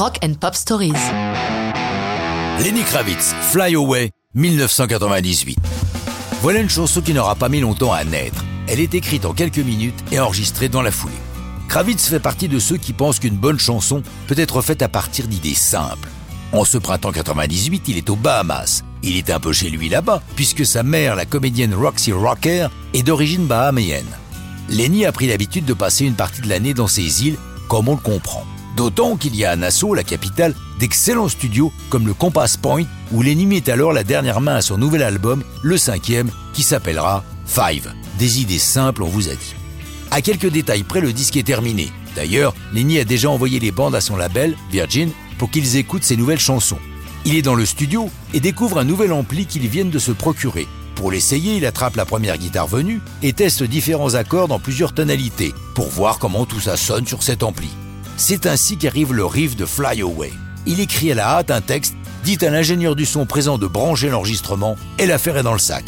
Rock and Pop Stories. Lenny Kravitz, Fly Away, 1998. Voilà une chanson qui n'aura pas mis longtemps à naître. Elle est écrite en quelques minutes et enregistrée dans la foulée. Kravitz fait partie de ceux qui pensent qu'une bonne chanson peut être faite à partir d'idées simples. En ce printemps 98, il est aux Bahamas. Il est un peu chez lui là-bas, puisque sa mère, la comédienne Roxy Rocker, est d'origine bahaméenne. Lenny a pris l'habitude de passer une partie de l'année dans ces îles, comme on le comprend. D'autant qu'il y a à Nassau, la capitale, d'excellents studios comme le Compass Point, où Lenny met alors la dernière main à son nouvel album, le cinquième, qui s'appellera Five. Des idées simples, on vous a dit. À quelques détails près, le disque est terminé. D'ailleurs, Lenny a déjà envoyé les bandes à son label, Virgin, pour qu'ils écoutent ses nouvelles chansons. Il est dans le studio et découvre un nouvel ampli qu'ils viennent de se procurer. Pour l'essayer, il attrape la première guitare venue et teste différents accords dans plusieurs tonalités pour voir comment tout ça sonne sur cet ampli. C'est ainsi qu'arrive le riff de Fly Away. Il écrit à la hâte un texte, dit à l'ingénieur du son présent de brancher l'enregistrement et l'affaire est dans le sac.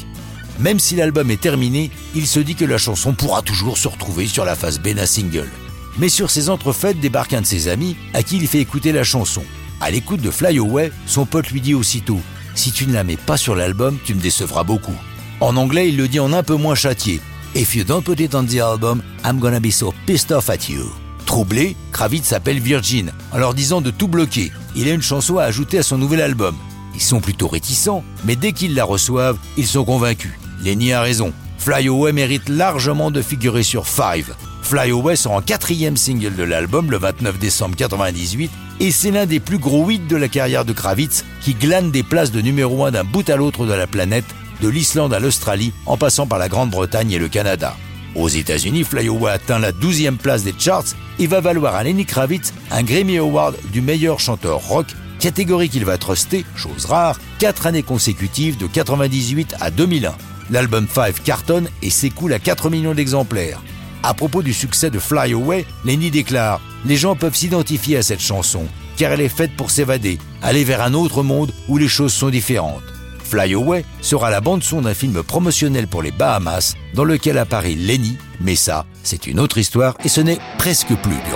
Même si l'album est terminé, il se dit que la chanson pourra toujours se retrouver sur la face B d'un single. Mais sur ses entrefaites débarque un de ses amis à qui il fait écouter la chanson. À l'écoute de Fly Away, son pote lui dit aussitôt Si tu ne la mets pas sur l'album, tu me décevras beaucoup. En anglais, il le dit en un peu moins châtié If you don't put it on the album, I'm gonna be so pissed off at you. Troublé, Kravitz s'appelle Virgin en leur disant de tout bloquer. Il a une chanson à ajouter à son nouvel album. Ils sont plutôt réticents, mais dès qu'ils la reçoivent, ils sont convaincus. Lenny a raison. Fly Away mérite largement de figurer sur Five. Fly Away sera en quatrième single de l'album le 29 décembre 98 et c'est l'un des plus gros hits de la carrière de Kravitz qui glane des places de numéro 1 d'un bout à l'autre de la planète, de l'Islande à l'Australie en passant par la Grande-Bretagne et le Canada. Aux États-Unis, Fly Away atteint la 12e place des charts et va valoir à Lenny Kravitz un Grammy Award du meilleur chanteur rock, catégorie qu'il va truster, chose rare, 4 années consécutives de 98 à 2001. L'album 5 cartonne et s'écoule à 4 millions d'exemplaires. À propos du succès de Fly Away, Lenny déclare Les gens peuvent s'identifier à cette chanson, car elle est faite pour s'évader, aller vers un autre monde où les choses sont différentes. Fly Away sera la bande-son d'un film promotionnel pour les Bahamas dans lequel apparaît Lenny, mais ça, c'est une autre histoire et ce n'est presque plus du